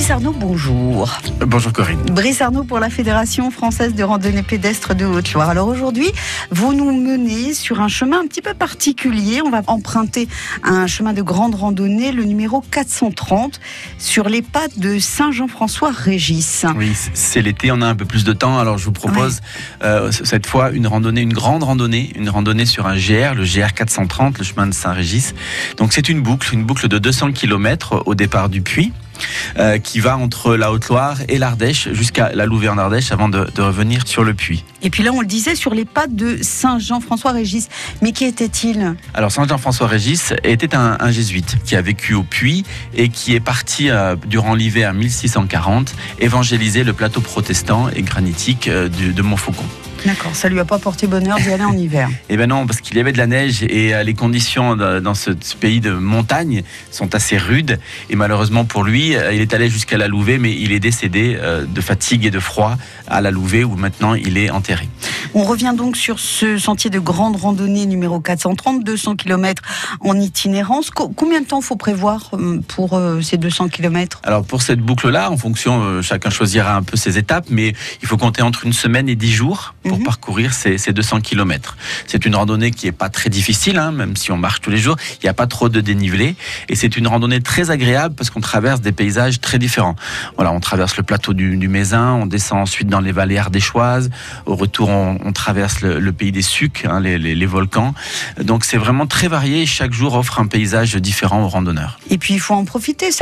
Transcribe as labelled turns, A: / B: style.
A: Brice Arnaud, bonjour.
B: Bonjour Corinne.
A: Brice Arnaud pour la Fédération française de randonnée pédestre de Haute-Loire. Alors aujourd'hui, vous nous menez sur un chemin un petit peu particulier. On va emprunter un chemin de grande randonnée, le numéro 430, sur les pas de Saint-Jean-François-Régis.
B: Oui, c'est l'été, on a un peu plus de temps. Alors je vous propose euh, cette fois une randonnée, une grande randonnée, une randonnée sur un GR, le GR 430, le chemin de Saint-Régis. Donc c'est une boucle, une boucle de 200 km au départ du puits. Euh, qui va entre la Haute-Loire et l'Ardèche jusqu'à la Louvain en Ardèche avant de, de, revenir sur le puits.
A: Et puis là, on le disait sur les pas de Saint Jean-François-Régis. Mais qui était-il?
B: Alors Saint Jean-François-Régis était un, un, jésuite qui a vécu au puits et qui est parti euh, durant l'hiver 1640 évangéliser le plateau protestant et granitique euh, de, de Montfaucon.
A: D'accord, ça lui a pas porté bonheur d'y aller en hiver.
B: Eh ben non, parce qu'il y avait de la neige et euh, les conditions dans ce pays de montagne sont assez rudes. Et malheureusement pour lui, euh, il est allé jusqu'à la Louvet, mais il est décédé euh, de fatigue et de froid à la Louvet, où maintenant il est enterré.
A: On revient donc sur ce sentier de grande randonnée numéro 430, 200 km en itinérance. Combien de temps faut prévoir pour ces 200 km
B: Alors pour cette boucle-là, en fonction, chacun choisira un peu ses étapes, mais il faut compter entre une semaine et dix jours pour mmh. parcourir ces, ces, 200 km. C'est une randonnée qui est pas très difficile, hein, même si on marche tous les jours. Il n'y a pas trop de dénivelé et c'est une randonnée très agréable parce qu'on traverse des paysages très différents. Voilà, on traverse le plateau du, du Mézin, on descend ensuite dans les vallées ardéchoises. Au retour, on, on traverse le, pays des Sucs, hein, les, les, les, volcans. Donc c'est vraiment très varié. Chaque jour offre un paysage différent aux randonneurs.
A: Et puis il faut en profiter.